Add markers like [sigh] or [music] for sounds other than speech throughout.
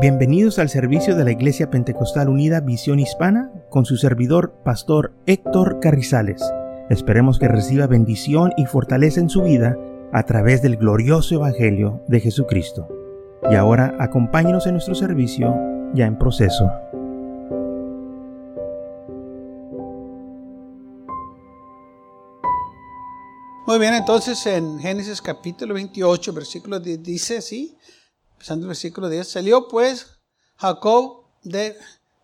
Bienvenidos al servicio de la Iglesia Pentecostal Unida Visión Hispana con su servidor, Pastor Héctor Carrizales. Esperemos que reciba bendición y fortaleza en su vida a través del glorioso Evangelio de Jesucristo. Y ahora acompáñenos en nuestro servicio ya en proceso. Muy bien, entonces en Génesis capítulo 28, versículo 10 dice así, empezando el versículo 10, salió pues Jacob de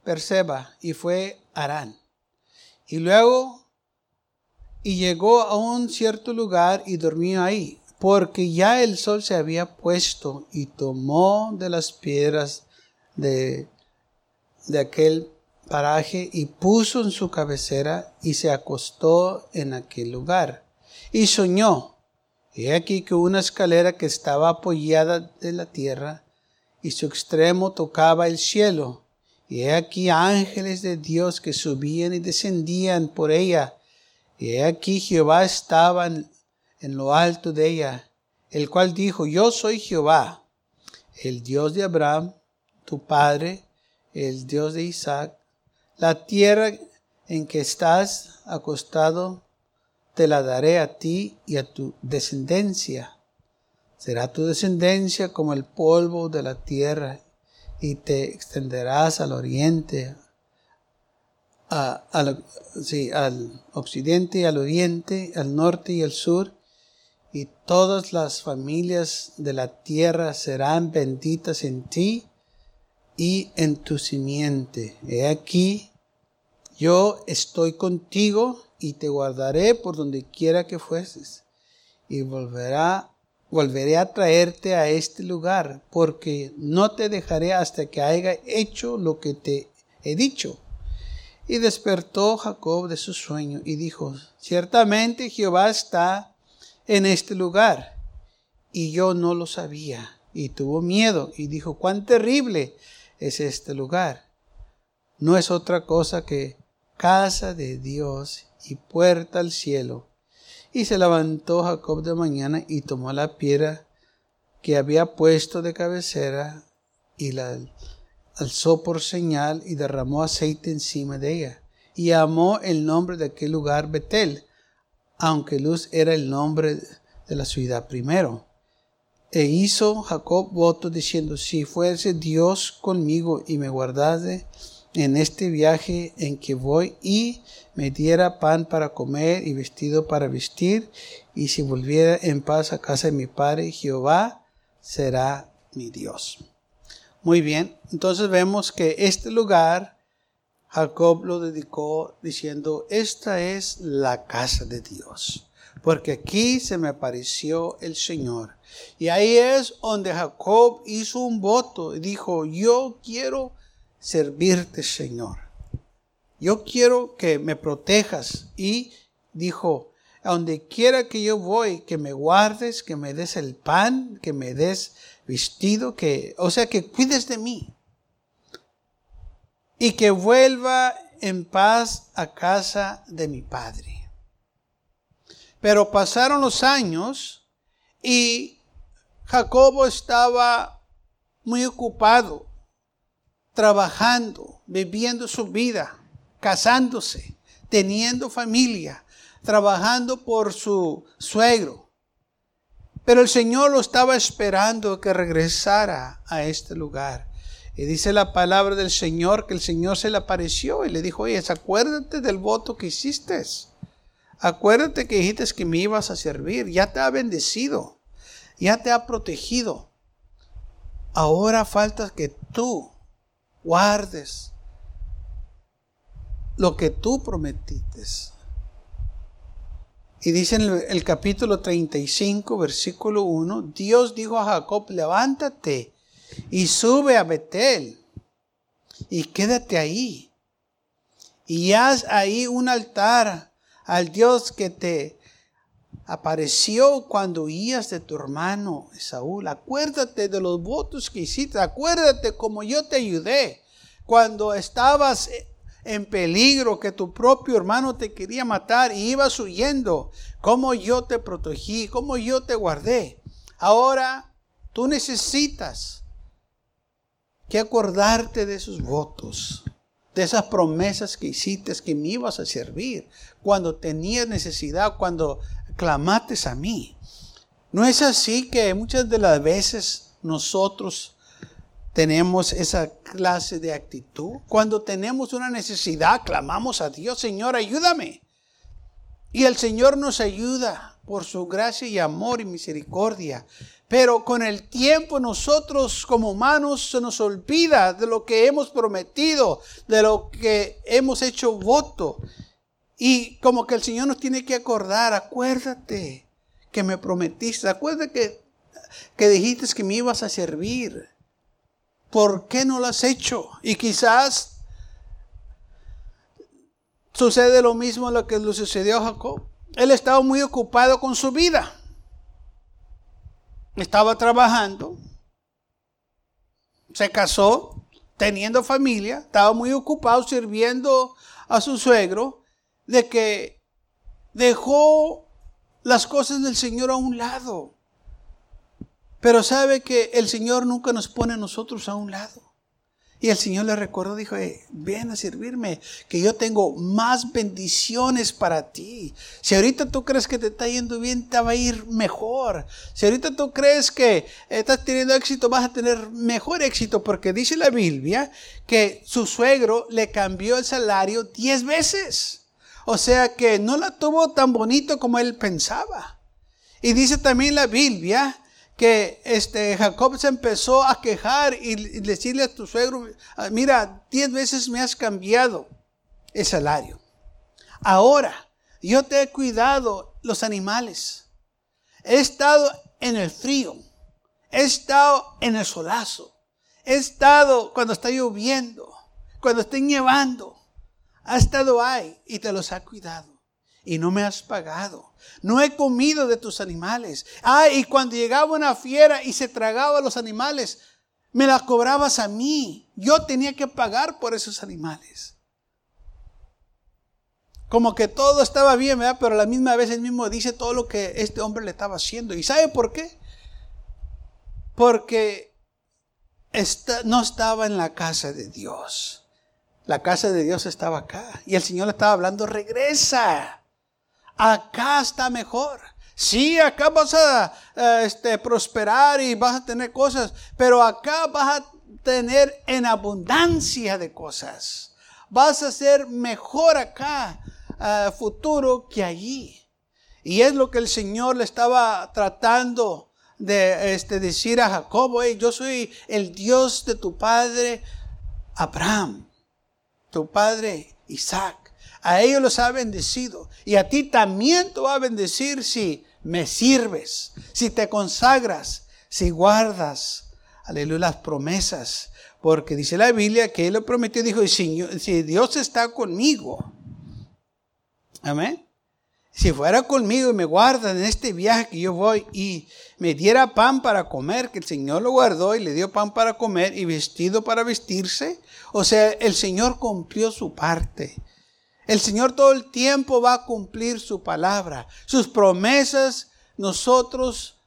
Perseba y fue a Arán. Y luego, y llegó a un cierto lugar y dormía ahí, porque ya el sol se había puesto y tomó de las piedras de, de aquel paraje y puso en su cabecera y se acostó en aquel lugar. Y soñó He aquí que una escalera que estaba apoyada de la tierra y su extremo tocaba el cielo. Y he aquí ángeles de Dios que subían y descendían por ella. Y he aquí Jehová estaba en, en lo alto de ella, el cual dijo, yo soy Jehová, el Dios de Abraham, tu padre, el Dios de Isaac. La tierra en que estás acostado te la daré a ti y a tu descendencia. Será tu descendencia como el polvo de la tierra y te extenderás al oriente, al occidente y al oriente, al norte y al sur, y todas las familias de la tierra serán benditas en ti y en tu simiente. He aquí, yo estoy contigo y te guardaré por donde quiera que fueses, y volverá, volveré a traerte a este lugar, porque no te dejaré hasta que haya hecho lo que te he dicho. Y despertó Jacob de su sueño y dijo, ciertamente Jehová está en este lugar, y yo no lo sabía. Y tuvo miedo y dijo, cuán terrible es este lugar. No es otra cosa que casa de Dios y puerta al cielo. Y se levantó Jacob de mañana y tomó la piedra que había puesto de cabecera y la alzó por señal y derramó aceite encima de ella. Y amó el nombre de aquel lugar Betel, aunque Luz era el nombre de la ciudad primero. E hizo Jacob voto diciendo, si fuese Dios conmigo y me guardase en este viaje en que voy y me diera pan para comer y vestido para vestir, y si volviera en paz a casa de mi padre, Jehová será mi Dios. Muy bien, entonces vemos que este lugar Jacob lo dedicó diciendo, esta es la casa de Dios, porque aquí se me apareció el Señor. Y ahí es donde Jacob hizo un voto y dijo, yo quiero servirte, Señor. Yo quiero que me protejas. Y dijo, a donde quiera que yo voy, que me guardes, que me des el pan, que me des vestido, que, o sea, que cuides de mí. Y que vuelva en paz a casa de mi padre. Pero pasaron los años y Jacobo estaba muy ocupado trabajando, viviendo su vida, casándose, teniendo familia, trabajando por su suegro. Pero el Señor lo estaba esperando que regresara a este lugar. Y dice la palabra del Señor que el Señor se le apareció y le dijo, oye, acuérdate del voto que hiciste. Acuérdate que dijiste que me ibas a servir. Ya te ha bendecido. Ya te ha protegido. Ahora falta que tú guardes lo que tú prometiste. Y dice en el, capítulo 35, versículo 1, Dios dijo a Jacob, levántate y sube a Betel y quédate ahí. Y haz ahí un altar al Dios que te apareció cuando huías de tu hermano Saúl. Acuérdate de los votos que hiciste. Acuérdate como yo te ayudé cuando estabas en peligro, que tu propio hermano te quería matar y ibas huyendo. Como yo te protegí, como yo te guardé. Ahora tú necesitas que acordarte de esos votos, de esas promesas que hiciste que me ibas a servir cuando tenías necesidad, cuando clamates a mí. ¿No es así que muchas de las veces nosotros tenemos esa clase de actitud? Cuando tenemos una necesidad, clamamos a Dios, Señor, ayúdame. Y el Señor nos ayuda por su gracia y amor y misericordia. Pero con el tiempo nosotros como humanos se nos olvida de lo que hemos prometido, de lo que hemos hecho voto. Y como que el Señor nos tiene que acordar, acuérdate que me prometiste, acuérdate que, que dijiste que me ibas a servir. ¿Por qué no lo has hecho? Y quizás sucede lo mismo lo que le sucedió a Jacob. Él estaba muy ocupado con su vida estaba trabajando, se casó, teniendo familia, estaba muy ocupado sirviendo a su suegro, de que dejó las cosas del Señor a un lado. Pero sabe que el Señor nunca nos pone a nosotros a un lado. Y el Señor le recordó, dijo, ven a servirme, que yo tengo más bendiciones para ti. Si ahorita tú crees que te está yendo bien, te va a ir mejor. Si ahorita tú crees que estás teniendo éxito, vas a tener mejor éxito, porque dice la Biblia que su suegro le cambió el salario diez veces. O sea que no la tuvo tan bonito como él pensaba. Y dice también la Biblia que este, Jacob se empezó a quejar y decirle a tu suegro, mira, diez veces me has cambiado el salario. Ahora, yo te he cuidado los animales. He estado en el frío. He estado en el solazo. He estado cuando está lloviendo, cuando está nevando. Ha estado ahí y te los ha cuidado y no me has pagado. No he comido de tus animales. Ah, y cuando llegaba una fiera y se tragaba los animales, me la cobrabas a mí. Yo tenía que pagar por esos animales. Como que todo estaba bien, ¿verdad? Pero a la misma vez él mismo dice todo lo que este hombre le estaba haciendo. ¿Y sabe por qué? Porque no estaba en la casa de Dios. La casa de Dios estaba acá. Y el Señor le estaba hablando, regresa acá está mejor. Sí, acá vas a este, prosperar y vas a tener cosas, pero acá vas a tener en abundancia de cosas. Vas a ser mejor acá uh, futuro que allí. Y es lo que el Señor le estaba tratando de este, decir a Jacobo, yo soy el Dios de tu padre Abraham, tu padre Isaac a ellos los ha bendecido. Y a ti también te va a bendecir si me sirves, si te consagras, si guardas, aleluya, las promesas. Porque dice la Biblia que Él lo prometió, dijo, si Dios está conmigo, amén. Si fuera conmigo y me guarda en este viaje que yo voy y me diera pan para comer, que el Señor lo guardó y le dio pan para comer y vestido para vestirse, o sea, el Señor cumplió su parte. El Señor todo el tiempo va a cumplir su palabra. Sus promesas nosotros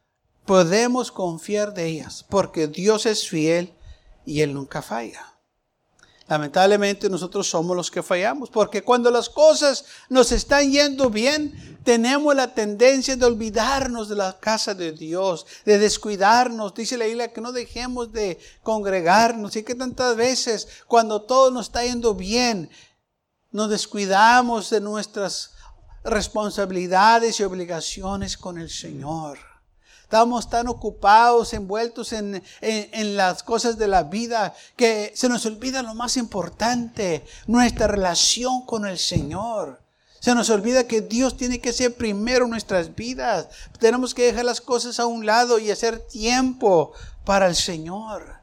podemos confiar de ellas porque Dios es fiel y Él nunca falla. Lamentablemente nosotros somos los que fallamos, porque cuando las cosas nos están yendo bien, tenemos la tendencia de olvidarnos de la casa de Dios, de descuidarnos. Dice la Biblia que no dejemos de congregarnos y que tantas veces cuando todo nos está yendo bien, nos descuidamos de nuestras responsabilidades y obligaciones con el Señor. Estamos tan ocupados, envueltos en, las cosas de la vida, que se nos olvida lo más importante, nuestra relación con el Señor. Se nos olvida que Dios tiene que ser primero en nuestras vidas. Tenemos que dejar las cosas a un lado y hacer tiempo para el Señor.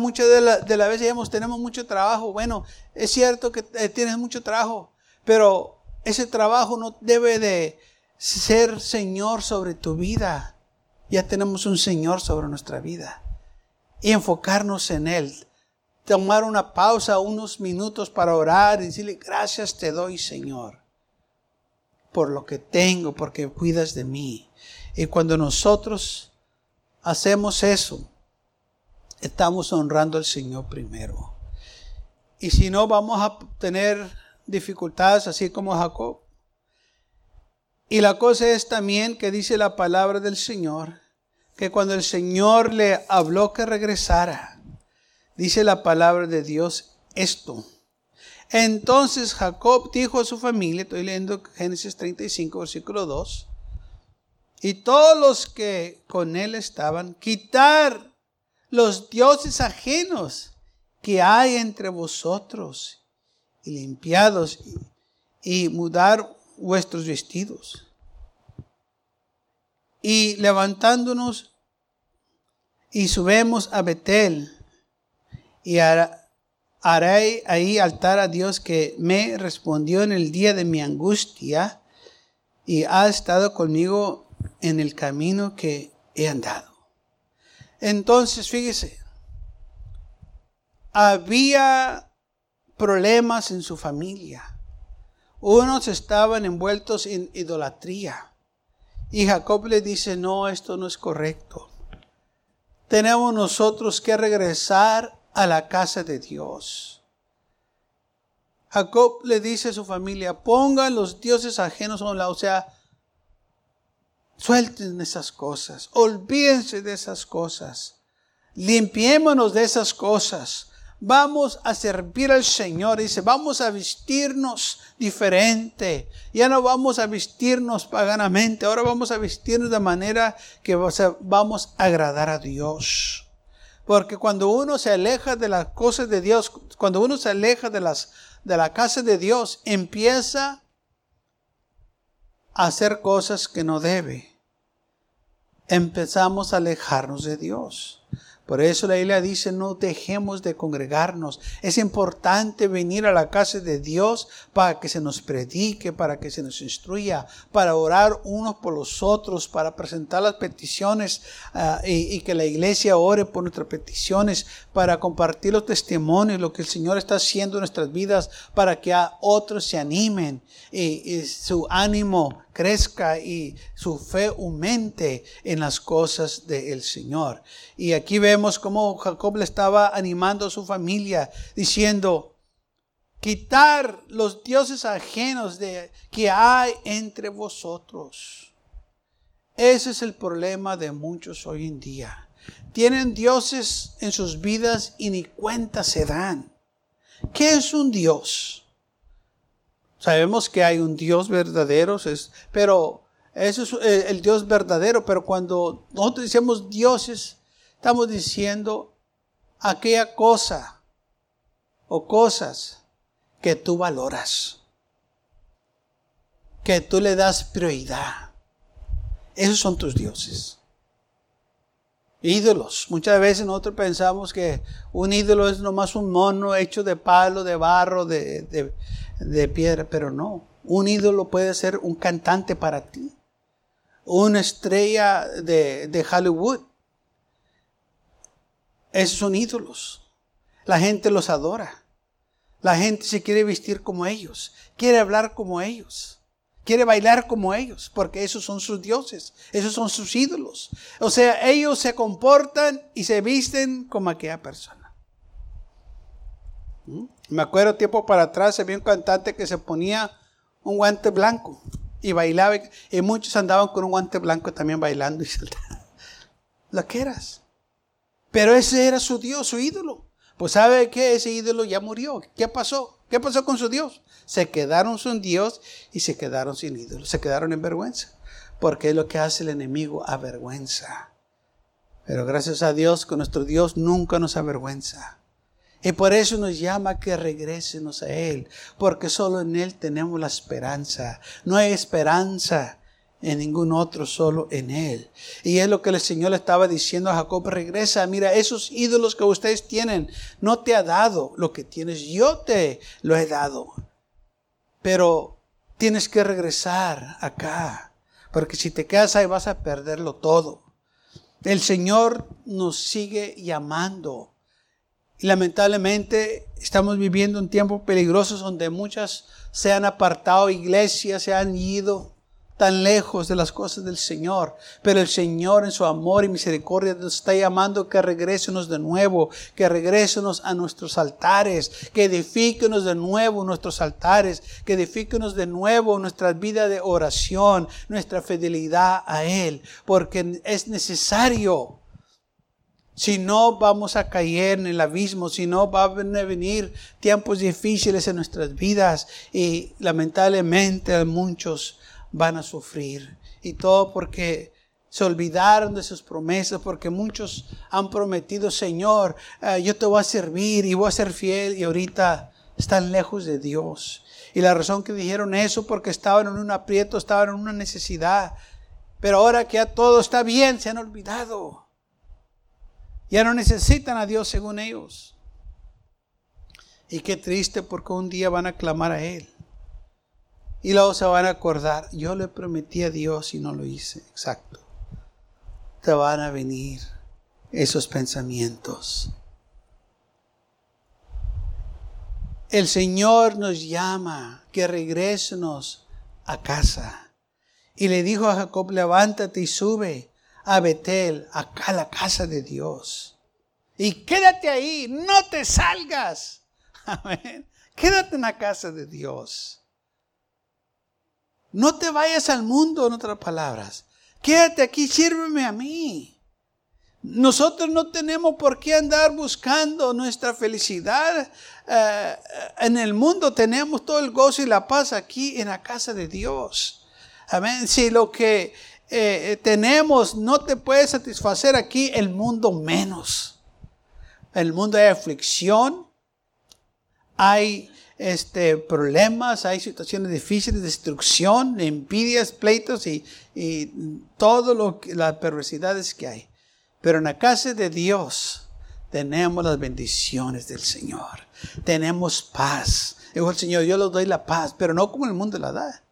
Muchas de las de la veces digamos, tenemos mucho trabajo. Bueno, es cierto que eh, tienes mucho trabajo, pero ese trabajo no debe de ser Señor sobre tu vida. Ya tenemos un Señor sobre nuestra vida. Y enfocarnos en Él. Tomar una pausa, unos minutos para orar y decirle, gracias te doy, Señor, por lo que tengo, porque cuidas de mí. Y cuando nosotros hacemos eso, estamos honrando al Señor primero. Y si no, vamos a tener dificultades así como Jacob. Y la cosa es también que dice la palabra del Señor, que cuando el Señor le habló que regresara, dice la palabra de Dios esto. Entonces Jacob dijo a su familia, estoy leyendo Génesis 35, versículo 2, y todos los que con él estaban, quitar los dioses ajenos que hay entre vosotros y limpiados y, mudar vuestros vestidos. Y levantándonos y subemos a Betel y haré ahí altar a Dios que me respondió en el día de mi angustia y ha estado conmigo en el camino que he andado. Entonces, fíjese, había problemas en su familia. Unos estaban envueltos en idolatría. Y Jacob le dice, no, esto no es correcto. Tenemos nosotros que regresar a la casa de Dios. Jacob le dice a su familia, pongan los dioses ajenos a un lado, o sea, suelten esas cosas, olvídense de esas cosas, limpiémonos de esas cosas, vamos a servir al Señor. Dice, vamos a vestirnos diferente. Ya no vamos a vestirnos paganamente, ahora vamos a vestirnos de manera que vamos a agradar a Dios. Porque cuando uno se aleja de las cosas de Dios, cuando uno se aleja de, las, de la casa de Dios, empieza a hacer cosas que no debe. Empezamos a alejarnos de Dios. Por eso la Biblia dice, no dejemos de congregarnos. Es importante venir a la casa de Dios para que se nos predique, para que se nos instruya, para orar unos por los otros, para presentar las peticiones ah, y, que la iglesia ore por nuestras peticiones, para compartir los testimonios, lo que el Señor está haciendo en nuestras vidas, para que a otros se animen y su ánimo crezca y su fe aumente en las cosas del Señor. Y aquí vemos cómo Jacob le estaba animando a su familia, diciendo, quitar los dioses ajenos de, que hay entre vosotros. Ese es el problema de muchos hoy en día. Tienen dioses en sus vidas y ni cuenta se dan. ¿Qué es un Dios? Sabemos que hay un Dios verdadero, pero eso es eh, el Dios verdadero, pero cuando nosotros decimos dioses, estamos diciendo aquella cosa o cosas que tú valoras, que tú le das prioridad. Esos son tus dioses. Ídolos. Muchas veces nosotros pensamos que un ídolo es nomás un mono hecho de palo, de barro, de, de piedra, pero no. Un ídolo puede ser un cantante para ti, una estrella de, de Hollywood. Esos son ídolos. La gente los adora. La gente se quiere vestir como ellos, quiere hablar como ellos, quiere bailar como ellos, porque esos son sus dioses, esos son sus ídolos. O sea, ellos se comportan y se visten como aquella persona. Me acuerdo tiempo para atrás había un cantante que se ponía un guante blanco y bailaba y muchos andaban con un guante blanco también bailando y [laughs] Lo que eras. Pero ese era su Dios, su ídolo. Pues sabe que ese ídolo ya murió. ¿Qué pasó? ¿Qué pasó con su Dios? Se quedaron sin Dios y se quedaron sin ídolo. Se quedaron en vergüenza. Porque es lo que hace el enemigo, avergüenza. Pero gracias a Dios, con nuestro Dios nunca nos avergüenza. Y por eso nos llama que regresemos a Él, porque solo en Él tenemos la esperanza. No hay esperanza en ningún otro, solo en Él. Y es lo que el Señor le estaba diciendo a Jacob, regresa, mira, esos ídolos que ustedes tienen, no te ha dado lo que tienes, yo te lo he dado. Pero tienes que regresar acá, porque si te quedas ahí vas a perderlo todo. El Señor nos sigue llamando lamentablemente estamos viviendo un tiempo peligroso donde muchas se han apartado, iglesias se han ido tan lejos de las cosas del Señor. Pero el Señor en su amor y misericordia nos está llamando que regresemos de nuevo, que regresemos a nuestros altares, que edifíquenos de nuevo nuestros altares, que edifíquenos de nuevo nuestra vida de oración, nuestra fidelidad a Él, porque es necesario. Si no, vamos a caer en el abismo, si no, van a venir tiempos difíciles en nuestras vidas y lamentablemente muchos van a sufrir. Y todo porque se olvidaron de sus promesas, porque muchos han prometido, Señor, eh, yo te voy a servir y voy a ser fiel y ahorita están lejos de Dios. Y la razón que dijeron eso porque estaban en un aprieto, estaban en una necesidad. Pero ahora que ya todo está bien, se han olvidado. Ya no necesitan a Dios según ellos. Y qué triste porque un día van a clamar a Él. Y luego se van a acordar, yo le prometí a Dios y no lo hice. Exacto. Te van a venir esos pensamientos. El Señor nos llama que regresemos a casa. Y le dijo a Jacob, levántate y sube a Betel, acá a la casa de Dios. Y quédate ahí, no te salgas. [laughs] Amén. Quédate en la casa de Dios. No te vayas al mundo, en otras palabras. Quédate aquí, sírveme a mí. Nosotros no tenemos por qué andar buscando nuestra felicidad eh, en el mundo. Tenemos todo el gozo y la paz aquí en la casa de Dios. Amén. Si lo que eh, eh, tenemos no te puede satisfacer aquí, el mundo menos. El mundo hay aflicción, hay este, problemas, hay situaciones difíciles, destrucción, envidias, pleitos y, y todo lo que, las perversidades que hay. Pero en la casa de Dios tenemos las bendiciones del Señor. Tenemos paz. Dijo el Señor, yo les doy la paz, pero no como el mundo la da.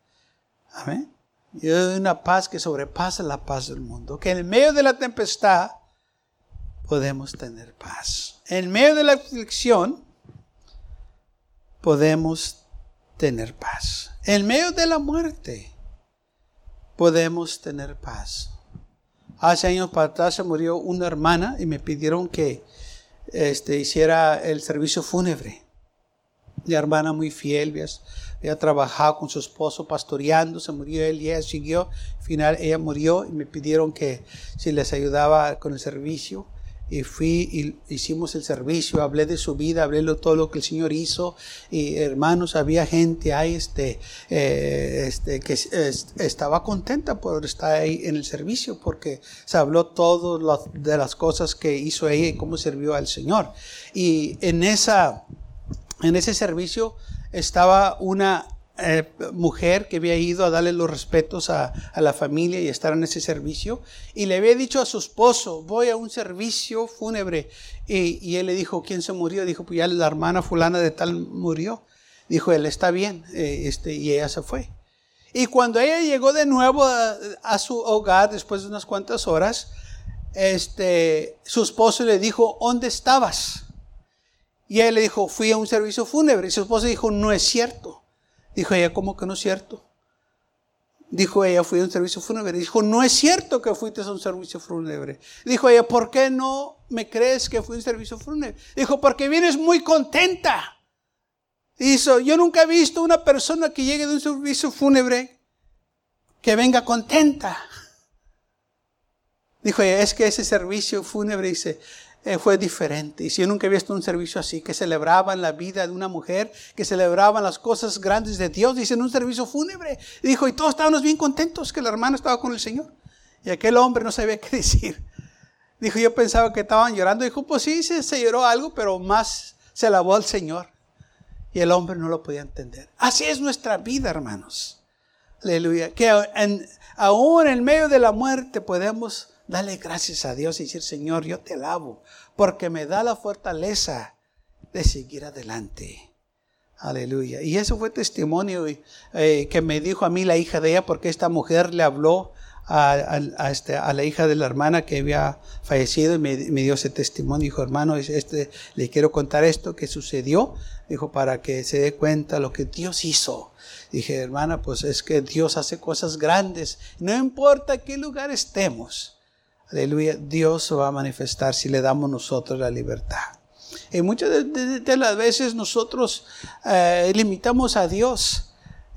Amén. Y una paz que sobrepasa la paz del mundo. Que en medio de la tempestad podemos tener paz. En medio de la aflicción podemos tener paz. En medio de la muerte podemos tener paz. Hace años para atrás se murió una hermana y me pidieron que este, hiciera el servicio fúnebre. La hermana muy fiel, ¿ves? Ella trabajaba con su esposo pastoreando, se murió él y ella siguió. Al final ella murió y me pidieron que si les ayudaba con el servicio. Y fui y hicimos el servicio, hablé de su vida, hablé de todo lo que el Señor hizo. Y hermanos, había gente ahí este, eh, este, que estaba contenta por estar ahí en el servicio porque se habló todo de las cosas que hizo ella y cómo sirvió al Señor. Y en, esa, en ese servicio estaba una eh, mujer que había ido a darle los respetos a, la familia y estar en ese servicio. Y le había dicho a su esposo, voy a un servicio fúnebre. Y, él le dijo, ¿quién se murió? Dijo, pues ya la hermana fulana de tal murió. Dijo, él está bien. Eh, este, y ella se fue. Y cuando ella llegó de nuevo a, su hogar después de unas cuantas horas, este, su esposo le dijo, ¿dónde estabas? Y él le dijo, fui a un servicio fúnebre. Y su esposa dijo, no es cierto. Dijo ella, ¿cómo que no es cierto? Dijo ella, fui a un servicio fúnebre. Dijo, no es cierto que fuiste a un servicio fúnebre. Dijo ella, ¿por qué no me crees que fui a un servicio fúnebre? Dijo, porque vienes muy contenta. Dijo, yo nunca he visto una persona que llegue de un servicio fúnebre que venga contenta. Dijo ella, es que ese servicio fúnebre, dice, eh, fue diferente. Y si yo nunca he visto un servicio así, que celebraban la vida de una mujer, que celebraban las cosas grandes de Dios, dicen un servicio fúnebre. Y dijo, y todos estábamos bien contentos que la hermana estaba con el Señor. Y aquel hombre no sabía qué [laughs] decir. Dijo, yo pensaba que estaban llorando. Dijo, pues sí, se, se lloró algo, pero más se alabó al Señor. Y el hombre no lo podía entender. Así es nuestra vida, hermanos. Aleluya. Que en, aún en medio de la muerte podemos Dale gracias a Dios y decir, Señor, yo te alabo, porque me da la fortaleza de seguir adelante. Aleluya. Y eso fue testimonio eh, que me dijo a mí la hija de ella, porque esta mujer le habló a, este, a, la hija de la hermana que había fallecido y me, dio ese testimonio. Dijo, hermano, este, le quiero contar esto que sucedió. Dijo, para que se dé cuenta lo que Dios hizo. Dije, hermana, pues es que Dios hace cosas grandes. No importa qué lugar estemos. Aleluya, Dios va a manifestar si le damos nosotros la libertad. Y muchas de, las veces nosotros eh, limitamos a Dios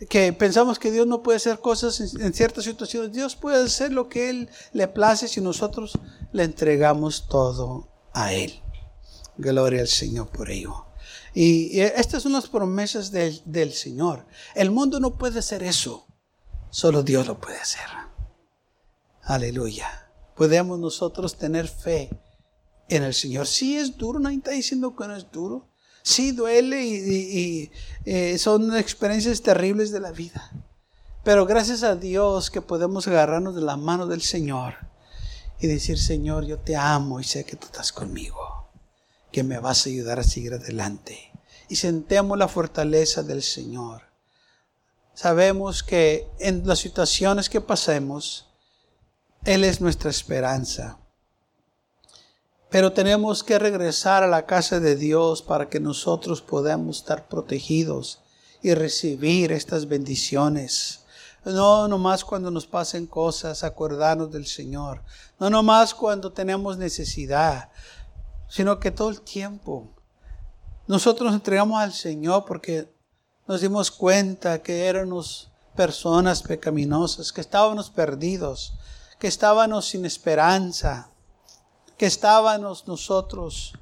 que pensamos que Dios no puede hacer cosas en, ciertas situaciones. Dios puede hacer lo que Él le place si nosotros le entregamos todo a Él. Gloria al Señor por ello. Y, estas son las promesas del, del Señor. El mundo no puede hacer eso. Solo Dios lo puede hacer. Aleluya. Podemos nosotros tener fe en el Señor. Si es duro, nadie está diciendo que no es duro. Sí, duele y, eh, son experiencias terribles de la vida. Pero gracias a Dios que podemos agarrarnos de la mano del Señor y decir, Señor, yo te amo y sé que tú estás conmigo, que me vas a ayudar a seguir adelante. Y sentemos la fortaleza del Señor. Sabemos que en las situaciones que pasemos, Él es nuestra esperanza. Pero tenemos que regresar a la casa de Dios para que nosotros podamos estar protegidos y recibir estas bendiciones. No nomás cuando nos pasen cosas, acordarnos del Señor. No nomás cuando tenemos necesidad, sino que todo el tiempo. Nosotros nos entregamos al Señor porque nos dimos cuenta que éramos personas pecaminosas, que estábamos perdidos, que estábamos sin esperanza que estábamos nosotros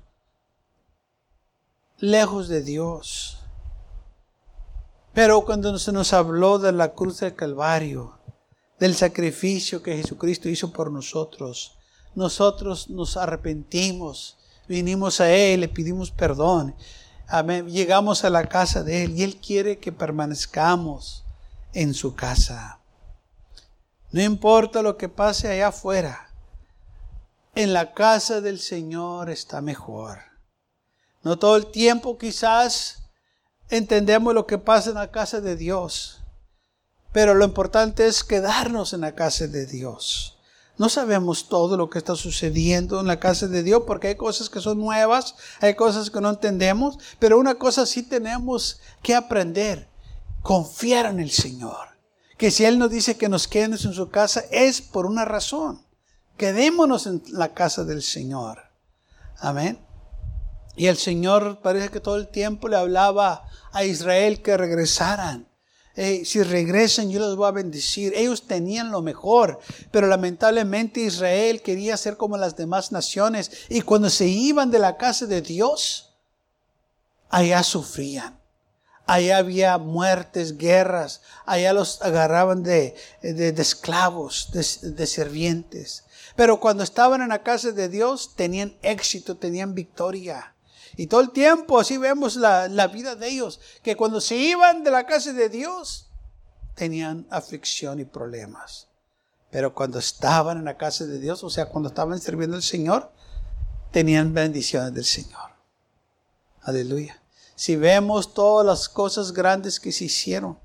lejos de Dios. Pero cuando se nos habló de la cruz del Calvario, del sacrificio que Jesucristo hizo por nosotros, nosotros nos arrepentimos, vinimos a Él, le pedimos perdón, Amén. llegamos a la casa de Él y Él quiere que permanezcamos en su casa. No importa lo que pase allá afuera, en la casa del Señor está mejor. No todo el tiempo quizás entendemos lo que pasa en la casa de Dios, pero lo importante es quedarnos en la casa de Dios. No sabemos todo lo que está sucediendo en la casa de Dios porque hay cosas que son nuevas, hay cosas que no entendemos, pero una cosa sí tenemos que aprender, confiar en el Señor. Que si Él nos dice que nos quedemos en su casa es por una razón. Quedémonos en la casa del Señor. Amén. Y el Señor parece que todo el tiempo le hablaba a Israel que regresaran. si regresan, yo los voy a bendecir. Ellos tenían lo mejor, pero lamentablemente Israel quería ser como las demás naciones. Y cuando se iban de la casa de Dios, allá sufrían. Allá había muertes, guerras. Allá los agarraban de, esclavos, de, de servientes. Pero cuando estaban en la casa de Dios, tenían éxito, tenían victoria. Y todo el tiempo así vemos la, vida de ellos, que cuando se iban de la casa de Dios, tenían aflicción y problemas. Pero cuando estaban en la casa de Dios, o sea, cuando estaban sirviendo al Señor, tenían bendiciones del Señor. Aleluya. Si vemos todas las cosas grandes que se hicieron,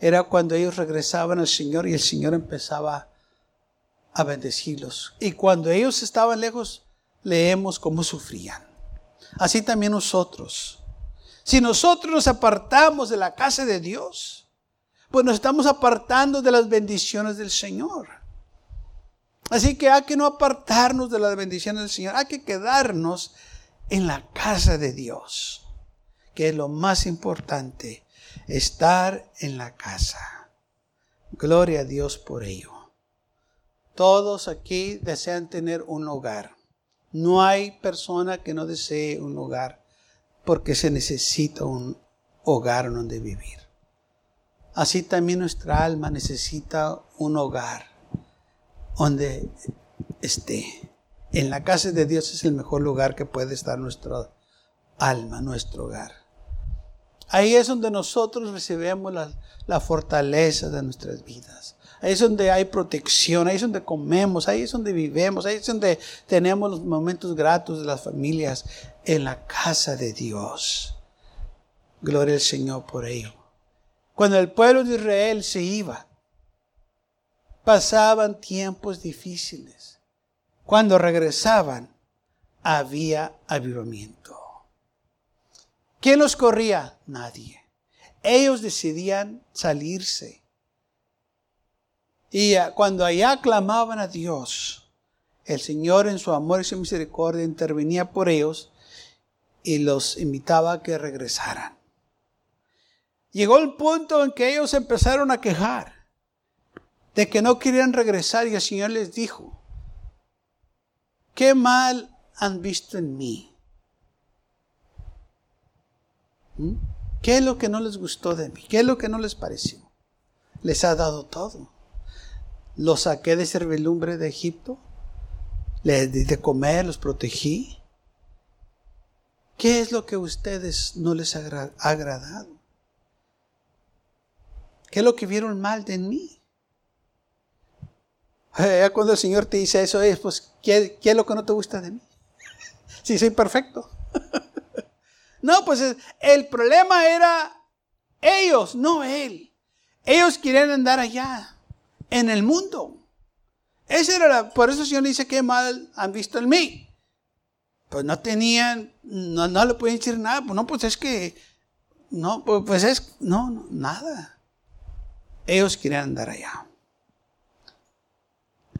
era cuando ellos regresaban al Señor y el Señor empezaba a bendecirlos. Y cuando ellos estaban lejos, leemos cómo sufrían. Así también nosotros. Si nosotros nos apartamos de la casa de Dios, pues nos estamos apartando de las bendiciones del Señor. Así que hay que no apartarnos de las bendiciones del Señor, hay que quedarnos en la casa de Dios, que es lo más importante, estar en la casa. Gloria a Dios por ello. Todos aquí desean tener un hogar. No hay persona que no desee un hogar porque se necesita un hogar donde vivir. Así también nuestra alma necesita un hogar donde esté. En la casa de Dios es el mejor lugar que puede estar nuestra alma, nuestro hogar. Ahí es donde nosotros recibimos la, fortaleza de nuestras vidas. Ahí es donde hay protección, ahí es donde comemos, ahí es donde vivemos, ahí es donde tenemos los momentos gratos de las familias en la casa de Dios. Gloria al Señor por ello. Cuando el pueblo de Israel se iba, pasaban tiempos difíciles. Cuando regresaban, había avivamiento. ¿Quién los corría? Nadie. Ellos decidían salirse. Y cuando allá clamaban a Dios, el Señor en su amor y su misericordia intervenía por ellos y los invitaba a que regresaran. Llegó el punto en que ellos empezaron a quejar de que no querían regresar y el Señor les dijo, ¿qué mal han visto en mí? ¿Qué es lo que no les gustó de mí? ¿Qué es lo que no les pareció? Les ha dado todo. Los saqué de servilumbre de Egipto. Les di de comer, los protegí. ¿Qué es lo que a ustedes no les ha agradado? ¿Qué es lo que vieron mal de mí? Eh, cuando el Señor te dice eso, es, pues, ¿qué, ¿qué, es lo que no te gusta de mí? [laughs] si soy perfecto. [laughs] no, pues el problema era ellos, no Él. Ellos querían andar allá, en el mundo. Ese era por eso el Señor dice, ¿qué mal han visto en mí? Pues no tenían, no, no le pueden decir nada. Pues no, pues es que, no, pues, pues es, no, no nada. Ellos querían andar allá.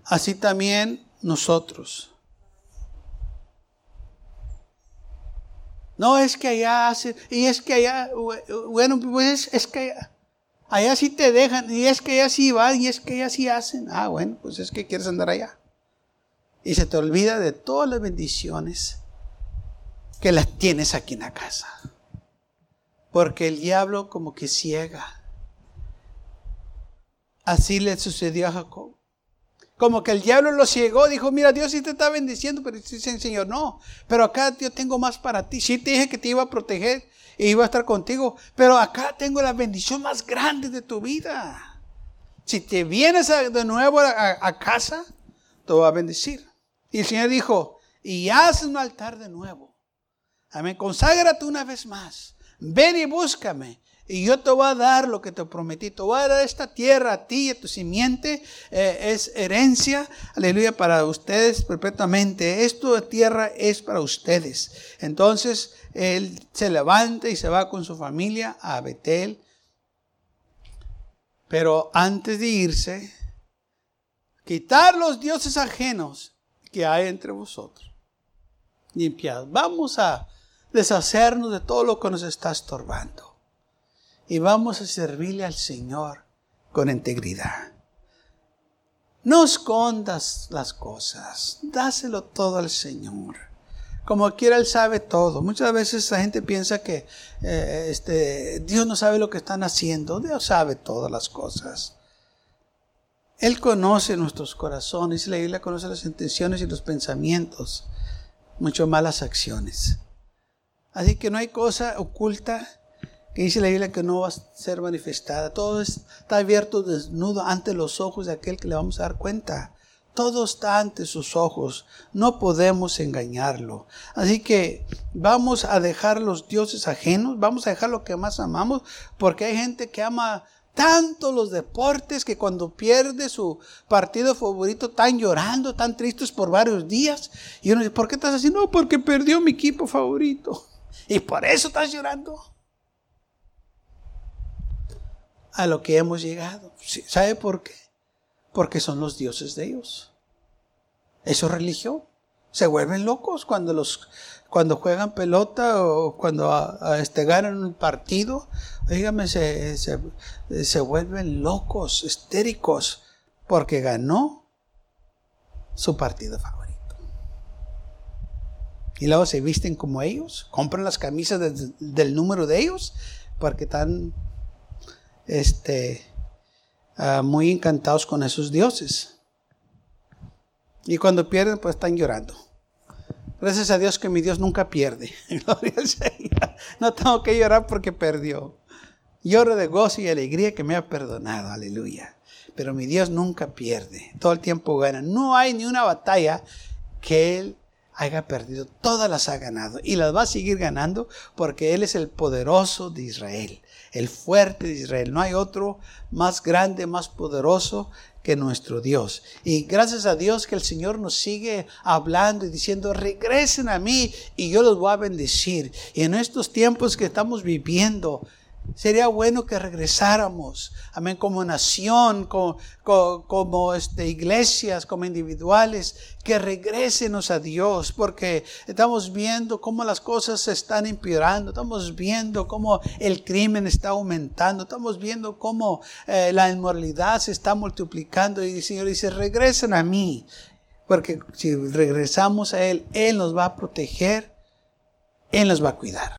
Así también nosotros. No es que allá hacen, y es que allá, bueno, pues es, que allá, sí te dejan, y es que allá sí van, y es que allá sí hacen. Ah, bueno, pues es que quieres andar allá. Y se te olvida de todas las bendiciones que las tienes aquí en la casa. Porque el diablo como que ciega Así le sucedió a Jacob. Como que el diablo lo ciegó, dijo, mira, Dios sí te está bendiciendo, pero dice el Señor, no, pero acá yo tengo más para ti. Sí te dije que te iba a proteger y iba a estar contigo, pero acá tengo la bendición más grande de tu vida. Si te vienes de nuevo a, casa, te voy a bendecir. Y el Señor dijo, y haz un altar de nuevo. Amén, conságrate una vez más. Ven y búscame y yo te voy a dar lo que te prometí. Te voy a dar esta tierra a ti y a tu simiente. Eh, es herencia, aleluya, para ustedes perpetuamente. Esto de tierra es para ustedes. Entonces él se levanta y se va con su familia a Betel. Pero antes de irse, quitar los dioses ajenos que hay entre vosotros. Limpiad. Vamos a deshacernos de todo lo que nos está estorbando y vamos a servirle al Señor con integridad. No escondas las cosas, dáselo todo al Señor. Como quiera, Él sabe todo. Muchas veces la gente piensa que eh, este, Dios no sabe lo que están haciendo. Dios sabe todas las cosas. Él conoce nuestros corazones. La Biblia conoce las intenciones y los pensamientos. Mucho más las acciones. Así que no hay cosa oculta que dice la Biblia que no va a ser manifestada. Todo está abierto, desnudo ante los ojos de aquel que le vamos a dar cuenta. Todo está ante sus ojos. No podemos engañarlo. Así que vamos a dejar los dioses ajenos, vamos a dejar lo que más amamos, porque hay gente que ama tanto los deportes que cuando pierde su partido favorito están llorando, están tristes por varios días. Y uno dice, ¿por qué estás así? No, porque perdió mi equipo favorito. [laughs] Y por eso estás llorando a lo que hemos llegado. ¿Sabe por qué? Porque son los dioses de ellos. Eso es religión. Se vuelven locos cuando los cuando juegan pelota o cuando a, este, ganan un partido. Dígame, se, se, se vuelven locos, histéricos, porque ganó su partido favorito. Y luego se visten como ellos, compran las camisas del número de ellos, porque están este, ah, muy encantados con esos dioses. Y cuando pierden, pues están llorando. Gracias a Dios que mi Dios nunca pierde. [laughs] No tengo que llorar porque perdió. Lloro de gozo y alegría que me ha perdonado. Aleluya. Pero mi Dios nunca pierde. Todo el tiempo gana. No hay ni una batalla que Él haya perdido. Todas las ha ganado. Y las va a seguir ganando porque Él es el poderoso de Israel el fuerte de Israel. No hay otro más grande, más poderoso que nuestro Dios. Y gracias a Dios que el Señor nos sigue hablando y diciendo, regresen a mí y yo los voy a bendecir. Y en estos tiempos que estamos viviendo, Sería bueno que regresáramos, amén, como nación, como, este, iglesias, como individuales, que regresenos a Dios, porque estamos viendo cómo las cosas se están empeorando, estamos viendo cómo el crimen está aumentando, estamos viendo cómo eh, la inmoralidad se está multiplicando y el Señor dice, regresen a mí, porque si regresamos a Él, Él nos va a proteger, Él nos va a cuidar.